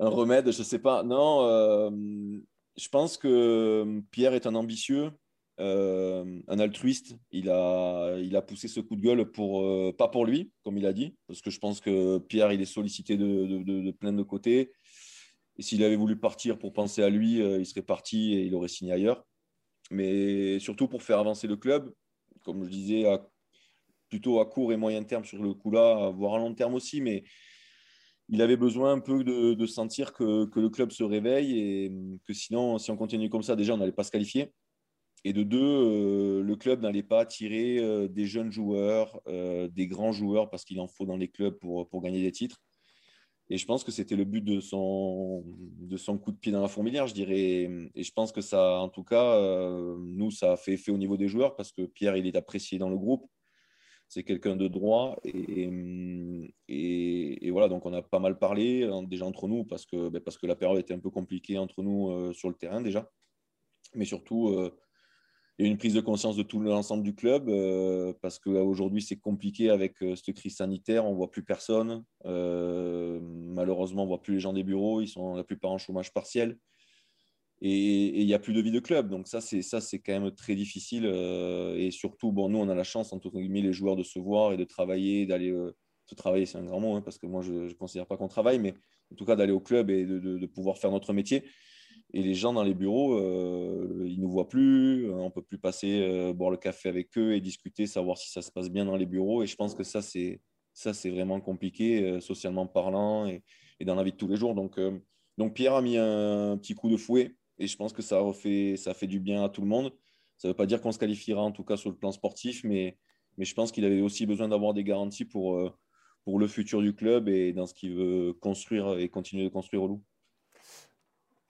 un remède, je sais pas. Non, euh, je pense que Pierre est un ambitieux, euh, un altruiste. Il a, il a poussé ce coup de gueule pour, euh, pas pour lui, comme il a dit, parce que je pense que Pierre, il est sollicité de, de, plein de côtés. Et s'il avait voulu partir pour penser à lui, il serait parti et il aurait signé ailleurs. Mais surtout pour faire avancer le club, comme je disais, plutôt à court et moyen terme sur le coup là, voire à long terme aussi, mais il avait besoin un peu de, sentir que, le club se réveille et que sinon, si on continue comme ça, déjà, on n'allait pas se qualifier. Et de deux, euh, le club n'allait pas attirer euh, des jeunes joueurs, euh, des grands joueurs, parce qu'il en faut dans les clubs pour, gagner des titres. Et je pense que c'était le but de son, de son coup de pied dans la fourmilière, je dirais. Et je pense que ça, en tout cas, nous, ça a fait effet au niveau des joueurs parce que Pierre, il est apprécié dans le groupe. C'est quelqu'un de droit. Et, voilà, donc on a pas mal parlé hein, déjà entre nous parce que, ben, parce que la période était un peu compliquée entre nous euh, sur le terrain déjà. Mais surtout, euh, il y a une prise de conscience de tout l'ensemble du club euh, parce qu'aujourd'hui c'est compliqué avec cette crise sanitaire, on ne voit plus personne. Malheureusement, on ne voit plus les gens des bureaux, ils sont la plupart en chômage partiel. Et il n'y a plus de vie de club. Donc ça, c'est ça, c'est quand même très difficile. et surtout, bon, nous, on a la chance, entre guillemets, les joueurs de se voir et de travailler, d'aller se travailler, c'est un grand mot, hein, parce que moi, je ne considère pas qu'on travaille, mais en tout cas d'aller au club et de pouvoir faire notre métier. Et les gens dans les bureaux, euh, ils ne nous voient plus. Euh, on ne peut plus passer euh, boire le café avec eux et discuter, savoir si ça se passe bien dans les bureaux. Et je pense que ça, c'est, ça, c'est vraiment compliqué, socialement parlant et, dans la vie de tous les jours. Donc, donc Pierre a mis un, petit coup de fouet et je pense que ça, refait, ça fait du bien à tout le monde. Ça ne veut pas dire qu'on se qualifiera, en tout cas sur le plan sportif, mais, mais je pense qu'il avait aussi besoin d'avoir des garanties pour, pour le futur du club et dans ce qu'il veut construire et continuer de construire au Loup.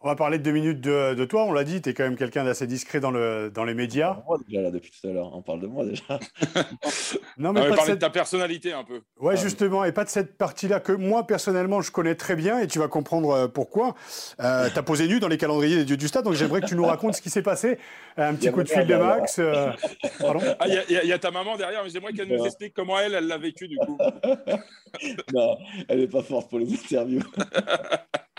On va parler de deux minutes de, toi. On l'a dit, tu es quand même quelqu'un d'assez discret dans, le, dans les médias. Moi déjà, là, depuis tout à l'heure, on parle de moi déjà. <laughs> non, mais, on pas de, de ta personnalité un peu. Ouais, justement, et pas de cette partie-là que moi, personnellement, je connais très bien et tu vas comprendre euh, pourquoi. Euh, tu as posé nu dans les calendriers des dieux du stade, donc j'aimerais que tu nous racontes ce qui s'est passé. Un petit coup de fil de Max. Euh, pardon ah, Il y, a ta maman derrière, mais j'aimerais qu'elle nous explique comment elle, elle l'a vécu du coup. <laughs> non, elle n'est pas forte pour les interviews. <laughs>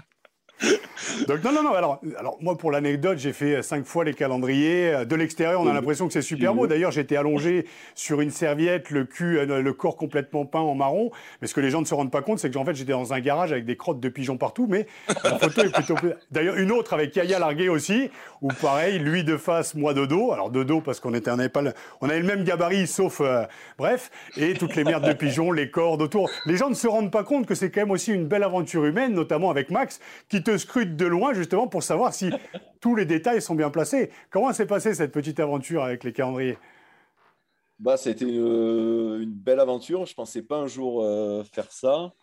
<laughs> Donc non, non, non. Alors, alors moi, pour l'anecdote, j'ai fait cinq fois les calendriers. De l'extérieur, on a l'impression que c'est super beau. D'ailleurs, j'étais allongé sur une serviette, le cul, euh, le corps complètement peint en marron. Mais ce que les gens ne se rendent pas compte, c'est que en fait, j'étais dans un garage avec des crottes de pigeons partout. Mais la photo est plutôt. <laughs> D'ailleurs, une autre avec Kaya Largué aussi, où pareil, lui de face, moi de dos. Alors de dos parce qu'on était, on pas, on avait le même gabarit, sauf euh, bref, et toutes les merdes de pigeons, les cordes autour. Les gens ne se rendent pas compte que c'est quand même aussi une belle aventure humaine, notamment avec Max, qui te scrute de loin justement pour savoir si <laughs> tous les détails sont bien placés. Comment s'est passée cette petite aventure avec les calendriers? Bah, C'était une, belle aventure. Je ne pensais pas un jour euh, faire ça.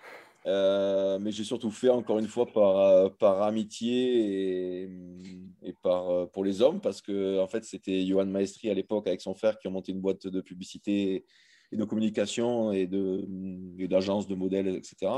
Euh, mais j'ai surtout fait encore une fois par, euh, par amitié et, et par, pour les hommes parce que en fait c'était Johan Maestri à l'époque avec son frère qui ont monté une boîte de publicité et de communication et d'agence de, de modèles, etc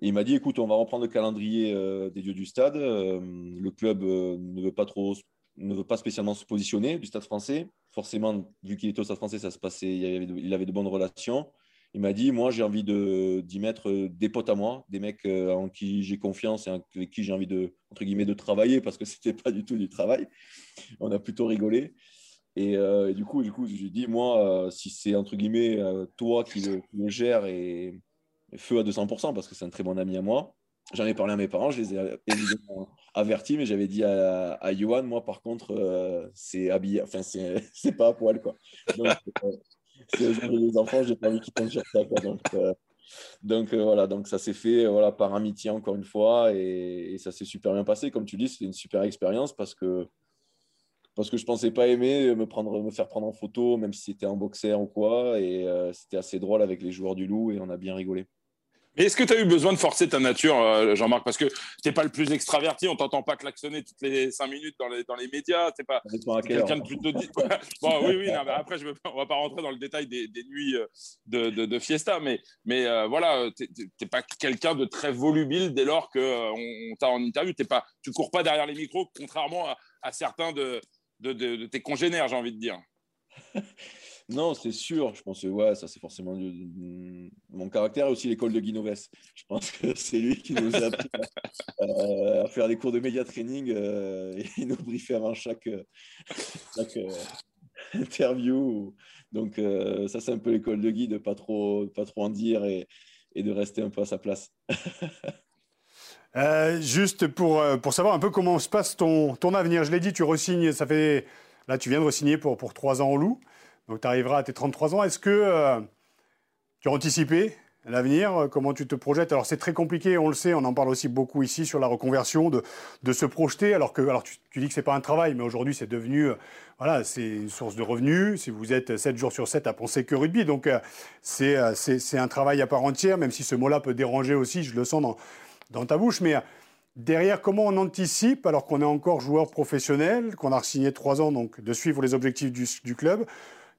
il m'a dit, écoute, on va reprendre le calendrier euh, des dieux du stade. Euh, le club euh, ne veut pas trop, ne veut pas spécialement se positionner du stade français. Forcément, vu qu'il était au stade français, ça se passait, il avait de, bonnes relations. Il m'a dit, moi, j'ai envie d'y mettre des potes à moi, des mecs en qui j'ai confiance et avec qui j'ai envie de, entre guillemets, de travailler parce que <laughs> c'était pas du tout du travail. On a plutôt rigolé. Et, du coup, du coup, j'ai dit, moi, si c'est entre guillemets toi qui le, qui le gères et feu à 200% parce que c'est un très bon ami à moi. J'en ai parlé à mes parents, je les ai évidemment avertis, mais j'avais dit à, à Johan, moi par contre, euh, c'est habillé, enfin c'est <laughs> pas à poil quoi. Donc, euh, c'est les enfants, j'ai pas envie qu'ils tombent sur ça quoi. Donc, euh, voilà, donc ça s'est fait voilà, par amitié encore une fois et, ça s'est super bien passé. Comme tu dis, c'était une super expérience parce que parce que je pensais pas aimer me prendre me faire prendre en photo même si c'était en boxer ou quoi et c'était assez drôle avec les joueurs du loup et on a bien rigolé. Mais est-ce que tu as eu besoin de forcer ta nature, euh, Jean-Marc? Parce que tu n'es pas le plus extraverti, on t'entend pas klaxonner toutes les cinq minutes dans les, dans les médias. Tu pas quelqu'un de plutôt <laughs> bon, oui, oui, non, après, je on ne va pas rentrer dans le détail des, des nuits euh, de, de, de, fiesta, mais, mais euh, voilà, tu n'es pas quelqu'un de très volubile dès lors qu'on on, t'a en interview. Tu ne cours pas derrière les micros, contrairement à, à certains de, de tes congénères, j'ai envie de dire. <laughs> Non, c'est sûr. Je pense que ouais, ça c'est forcément mon caractère et aussi l'école de Guinoves. Je pense que <laughs> c'est lui qui nous a appris à, faire des cours de média training euh, et nous briefait avant chaque, chaque euh, interview. Donc euh, ça c'est un peu l'école de Guy de pas trop pas trop en dire et, de rester un peu à sa place. <laughs> juste pour, pour savoir un peu comment se passe ton, ton avenir. Je l'ai dit, tu resignes, ça fait là tu viens de resigner pour, pour trois ans au Loup. Donc tu arriveras à tes 33 ans. Est-ce que euh, tu as anticipé l'avenir? Comment tu te projettes? Alors c'est très compliqué, on le sait, on en parle aussi beaucoup ici sur la reconversion, de, se projeter, alors que alors tu, dis que c'est pas un travail, mais aujourd'hui c'est devenu, voilà, c'est une source de revenus. Si vous êtes 7 jours sur 7 à penser que rugby, donc c'est c'est un travail à part entière, même si ce mot-là peut déranger aussi, je le sens dans, dans ta bouche, mais Derrière, comment on anticipe, alors qu'on est encore joueur professionnel, qu'on a signé trois ans, donc de suivre les objectifs du, club?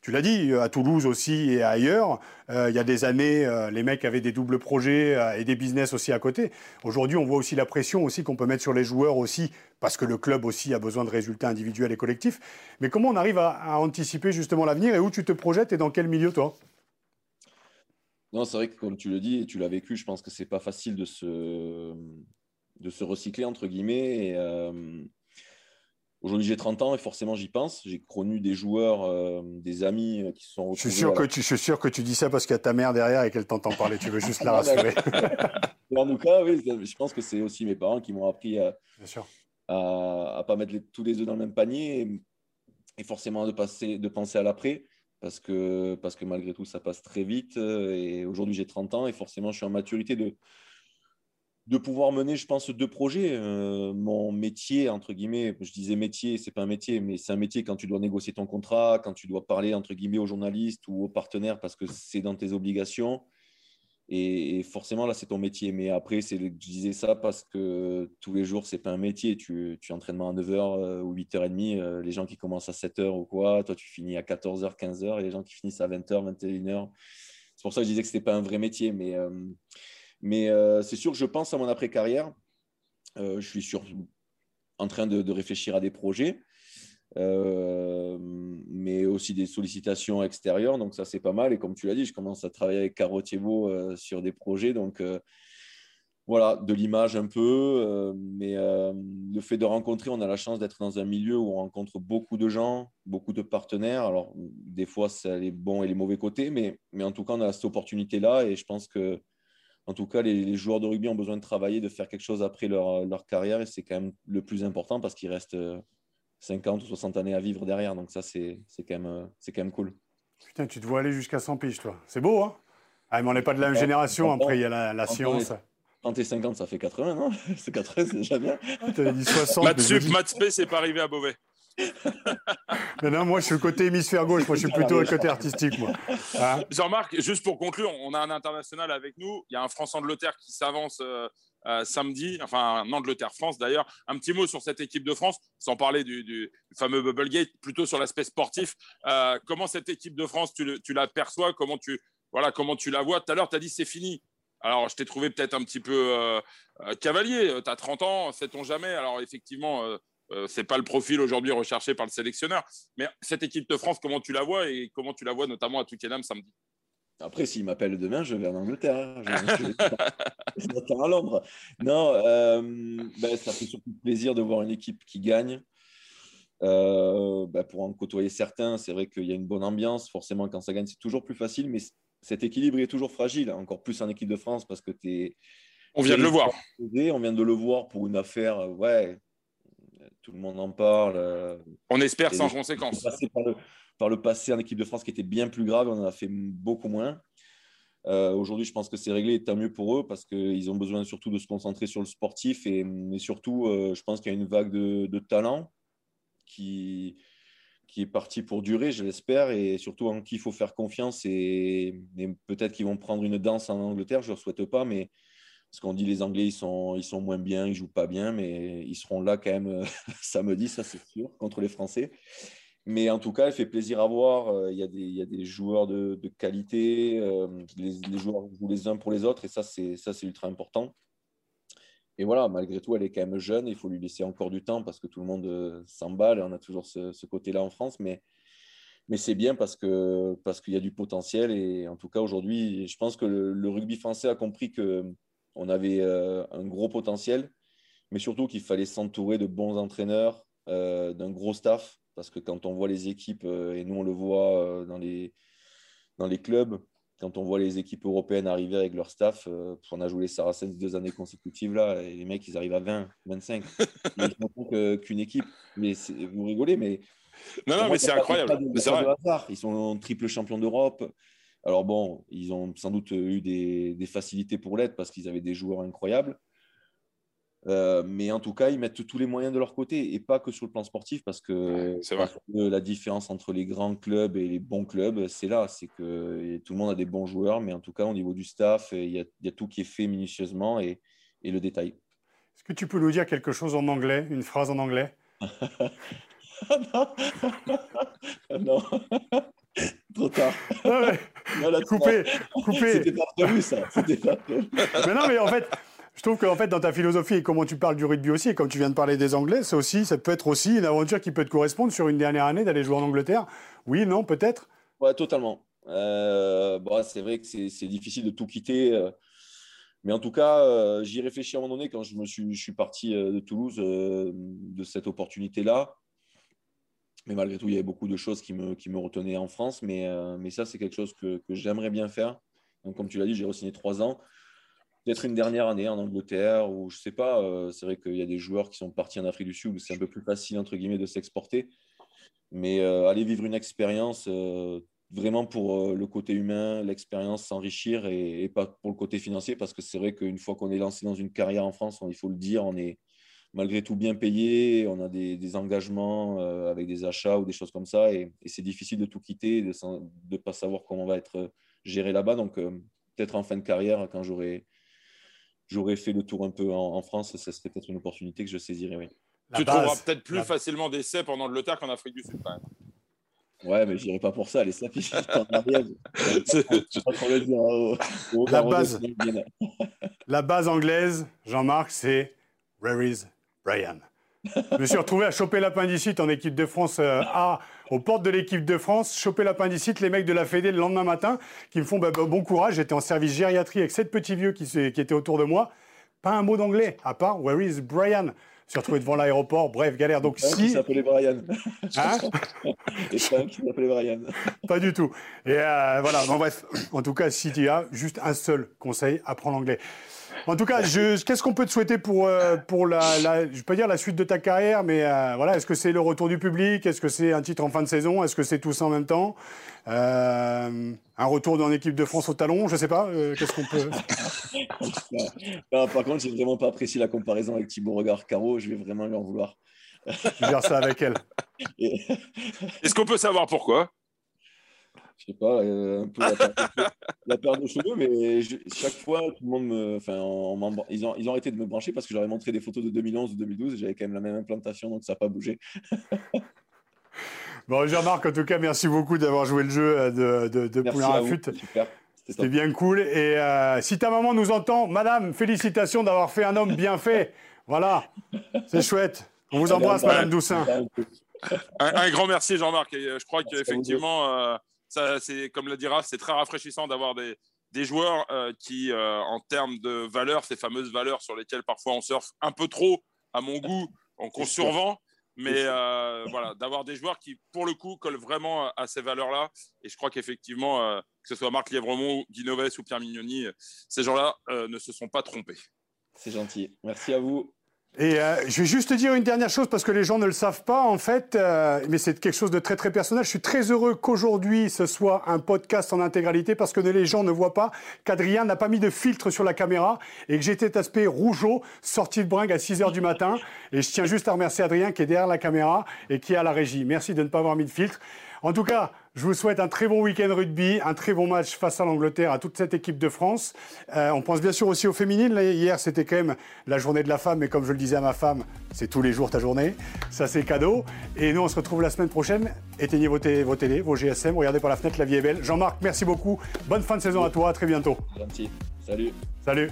Tu l'as dit, à Toulouse aussi et ailleurs, euh, il y a des années, euh, les mecs avaient des doubles projets euh, et des business aussi à côté. Aujourd'hui, on voit aussi la pression aussi qu'on peut mettre sur les joueurs aussi, parce que le club aussi a besoin de résultats individuels et collectifs. Mais comment on arrive à, anticiper justement l'avenir et où tu te projettes et dans quel milieu toi? Non, c'est vrai que comme tu le dis et tu l'as vécu, je pense que c'est pas facile de se de se recycler, entre guillemets. Euh, aujourd'hui, j'ai 30 ans et forcément, j'y pense. J'ai connu des joueurs, euh, des amis euh, qui sont Je suis, sûr que tu, je suis sûr que tu dis ça parce qu'il y a ta mère derrière et qu'elle t'entend parler. Tu veux juste la <laughs> rassurer. <laughs> en tout cas, oui, je pense que c'est aussi mes parents qui m'ont appris à ne pas mettre tous les œufs dans le même panier et, forcément de, passer, de penser à l'après. Parce que, parce que malgré tout, ça passe très vite. Et aujourd'hui, j'ai 30 ans et forcément, je suis en maturité de, de pouvoir mener, je pense, deux projets. Euh, mon métier, entre guillemets, je disais métier, c'est pas un métier, mais c'est un métier quand tu dois négocier ton contrat, quand tu dois parler, entre guillemets, aux journalistes ou aux partenaires parce que c'est dans tes obligations. Et, forcément, là, c'est ton métier. Mais après, c'est, je disais ça parce que tous les jours, c'est pas un métier. Tu, tu à 9h euh, ou 8h30. Euh, les gens qui commencent à 7h ou quoi, toi, tu finis à 14h, 15h. Et les gens qui finissent à 20h, 21h. C'est pour ça que je disais que c'était pas un vrai métier. Mais. Mais euh, c'est sûr que je pense à mon après-carrière. Euh, je suis sur, en train de, réfléchir à des projets, euh, mais aussi des sollicitations extérieures. Donc ça, c'est pas mal. Et comme tu l'as dit, je commence à travailler avec Carotievo sur des projets. Donc voilà, de l'image un peu, mais le fait de rencontrer, on a la chance d'être dans un milieu où on rencontre beaucoup de gens, beaucoup de partenaires. Alors, des fois, c'est les bons et les mauvais côtés, mais, mais en tout cas, on a cette opportunité-là et je pense que en tout cas, les, joueurs de rugby ont besoin de travailler, de faire quelque chose après leur, carrière et c'est quand même le plus important parce qu'il reste 50 ou 60 années à vivre derrière. Donc ça, c'est quand, même, quand même cool. Putain, tu te vois aller jusqu'à 100 piges, toi. C'est beau, hein? Ah, mais on n'est pas de la même génération. Après, il y a la, la science. Quand t'es 50, ça fait 80, non? <laughs> C'est 80, c'est déjà bien. Ah, tu avais dit 60. c'est pas arrivé à Beauvais. <laughs> non, non, moi je suis le côté hémisphère gauche, moi je suis plutôt le côté artistique. Moi. Hein <laughs> Jean-Marc, juste pour conclure, on a un international avec nous. Il y a un France-Angleterre qui s'avance euh, euh, samedi, enfin un Angleterre-France d'ailleurs. Un petit mot sur cette équipe de France, sans parler du, fameux Bubblegate, plutôt sur l'aspect sportif. Euh, comment cette équipe de France, tu, tu l'aperçois comment tu, voilà, comment tu la vois? Tout à l'heure, tu as dit c'est fini. Alors, je t'ai trouvé peut-être un petit peu cavalier. Tu as 30 ans, sait-on jamais? Alors, effectivement, euh, c'est pas le profil aujourd'hui recherché par le sélectionneur. Mais cette équipe de France, comment tu la vois et comment tu la vois notamment à Twickenham samedi? Après, s'il m'appelle demain, je vais en Angleterre. Hein. Je à Londres. Non, euh, ben, ça fait surtout plaisir de voir une équipe qui gagne. Euh, ben, pour en côtoyer certains, c'est vrai qu'il y a une bonne ambiance. Forcément, quand ça gagne, c'est toujours plus facile, mais cet équilibre est toujours fragile, encore plus en équipe de France parce que tu es. On vient de le voir. On vient de le voir pour une affaire, ouais, tout le monde en parle. Euh, on espère sans conséquence. Par le, passé, en équipe de France qui était bien plus grave, on en a fait beaucoup moins. Euh, aujourd'hui, je pense que c'est réglé et tant mieux pour eux parce qu'ils ont besoin surtout de se concentrer sur le sportif et, surtout, euh, je pense qu'il y a une vague de, talent qui, qui est partie pour durer, je l'espère, et surtout en qui il faut faire confiance. Et, et peut-être qu'ils vont prendre une danse en Angleterre, je ne le souhaite pas, mais parce qu'on dit les Anglais, ils sont, ils sont moins bien, ils jouent pas bien, mais ils seront là quand même euh, <laughs> samedi, ça c'est sûr, contre les Français. Mais en tout cas, il fait plaisir à voir. Euh, il y a des, il y a des joueurs de, de qualité. Euh, les, les, joueurs jouent les uns pour les autres. Et ça, c'est, ça, c'est ultra important. Et voilà, malgré tout, elle est quand même jeune. Il faut lui laisser encore du temps parce que tout le monde s'emballe. On a toujours ce, ce côté-là en France. Mais, mais c'est bien parce, que, parce qu'il y a du potentiel. Et en tout cas, aujourd'hui, je pense que le rugby français a compris que on avait euh, un gros potentiel, mais surtout qu'il fallait s'entourer de bons entraîneurs, euh, d'un gros staff, parce que quand on voit les équipes, euh, et nous on le voit dans, les, dans les clubs, quand on voit les équipes européennes arriver avec leur staff, on a joué les Saracens deux années consécutives là, et les mecs ils arrivent à 20, 25. Ils qu'une équipe. Mais vous rigolez, mais. Non, non, mais c'est incroyable. Ils sont triple champions d'Europe. Alors bon, ils ont sans doute eu des, des facilités pour l'être parce qu'ils avaient des joueurs incroyables. Euh, mais en tout cas, ils mettent tous les moyens de leur côté et pas que sur le plan sportif parce que, la différence entre les grands clubs et les bons clubs, c'est là. C'est que tout le monde a des bons joueurs, mais en tout cas, au niveau du staff, il y a, tout qui est fait minutieusement et, et le détail. Est-ce que tu peux nous dire quelque chose en anglais, une phrase en anglais? <laughs> Non. <laughs> non. Trop tard. Ah <laughs> coupé, coupé. C'était pas prévu ça. Pas prévu. mais non, mais en fait, je trouve qu'en fait, dans ta philosophie et comment tu parles du rugby aussi, et comme tu viens de parler des Anglais, ça, aussi, ça peut être aussi une aventure qui peut te correspondre sur une dernière année d'aller jouer en Angleterre. Oui, non, peut-être Ouais, totalement. Euh, bon, c'est vrai que c'est difficile de tout quitter. Euh, mais en tout cas, euh, j'y réfléchis à un moment donné quand je, me suis, je suis parti de Toulouse de cette opportunité-là. Mais malgré tout, il y avait beaucoup de choses qui me, qui me retenaient en France. Mais, mais ça, c'est quelque chose que, que j'aimerais bien faire. Donc, comme tu l'as dit, j'ai re-signé trois ans peut-être une dernière année en Angleterre ou je sais pas. Euh, c'est vrai qu'il y a des joueurs qui sont partis en Afrique du Sud où c'est un peu plus facile entre guillemets de s'exporter. Mais euh, aller vivre une expérience euh, vraiment pour le côté humain, l'expérience s'enrichir et, pas pour le côté financier parce que c'est vrai qu'une fois qu'on est lancé dans une carrière en France, il faut le dire, on est malgré tout bien payé, on a des, engagements avec des achats ou des choses comme ça et, c'est difficile de tout quitter, de ne pas savoir comment on va être géré là-bas. Donc peut-être en fin de carrière quand j'aurai j'aurais fait le tour un peu en, France, ça serait peut-être une opportunité que je saisirais, oui. tu trouveras peut-être plus facilement des CEP en Angleterre qu'en Afrique du Sud, quand même. Ouais, mais j'irai pas pour ça. Les CEP, ils sont en <laughs> la, base, la base anglaise, Jean-Marc, c'est Where is Brian Je me suis retrouvé à choper l'appendicite en équipe de France euh, A aux portes de l'équipe de France, choper l'appendicite, les mecs de la Fédé le lendemain matin qui me font bah, bah, bon courage. J'étais en service gériatrie avec sept petits vieux qui, qui étaient autour de moi. Pas un mot d'anglais, à part Where is Brian? Je suis retrouvé devant l'aéroport, bref, galère. Donc si. Qui s'appelait Brian. Hein? Qui s'appelait Brian. Pas du tout. Et euh, voilà, bref, en tout cas, si tu as juste un seul conseil, apprends l'anglais. En tout cas, qu'est-ce qu'on peut te souhaiter pour, euh, pour la, je peux dire la suite de ta carrière, mais euh, voilà, est-ce que c'est le retour du public? Est-ce que c'est un titre en fin de saison? Est-ce que c'est tout ça en même temps? Euh, Un retour dans l'équipe de France au talon? Je sais pas. qu'est-ce qu'on peut? <laughs> Par contre, j'ai vraiment pas apprécié la comparaison avec Thibaut Regard Caro. Je vais vraiment lui en vouloir. je vais ça avec elle. Est-ce qu'on peut savoir pourquoi? Je sais pas, euh, un peu la perte, de cheveux, <laughs> mais chaque fois, tout le monde me. Enfin, ils, ont, ils ont arrêté de me brancher parce que j'avais montré des photos de 2011 ou 2012 et j'avais quand même la même implantation, donc ça n'a pas bougé. <laughs> bon, Jean-Marc, en tout cas, merci beaucoup d'avoir joué le jeu euh, de, de, de Poulain à Super. C'était bien cool. Et euh, si ta maman nous entend, madame, félicitations d'avoir fait un homme bien fait. Voilà, c'est chouette. On vous embrasse, madame Doussin. Un, grand merci, Jean-Marc. Et je crois qu'effectivement c'est comme le dira, c'est très rafraîchissant d'avoir des, des joueurs euh, qui, euh, en termes de valeurs, ces fameuses valeurs sur lesquelles parfois on surfe un peu trop, à mon goût, qu'on survend. Mais euh, voilà, d'avoir des joueurs qui, pour le coup, collent vraiment à ces valeurs-là. Et je crois qu'effectivement, que ce soit Marc Lièvremont, Guy Noves ou Pierre Mignoni, ces gens-là ne se sont pas trompés. C'est gentil. Merci à vous. Et euh, je vais juste te dire une dernière chose parce que les gens ne le savent pas en fait, euh, mais c'est quelque chose de très très personnel. Je suis très heureux qu'aujourd'hui ce soit un podcast en intégralité parce que les gens ne voient pas qu'Adrien n'a pas mis de filtre sur la caméra et que j'étais aspect rougeau sorti de bringue à 6 heures du matin. Et je tiens juste à remercier Adrien qui est derrière la caméra et qui est à la régie. Merci de ne pas avoir mis de filtre. En tout cas, je vous souhaite un très bon week-end rugby, un très bon match face à l'Angleterre, à toute cette équipe de France. Euh, on pense bien sûr aussi aux féminines. hier, c'était quand même la journée de la femme, mais comme je le disais à ma femme, c'est tous les jours ta journée. Ça, c'est cadeau. Et nous, on se retrouve la semaine prochaine. Éteignez vos, télé, vos télé, vos GSM, regardez par la fenêtre, la vie est belle. Jean-Marc, merci beaucoup. Bonne fin de saison à toi. À très bientôt. Gentil. Salut. Salut.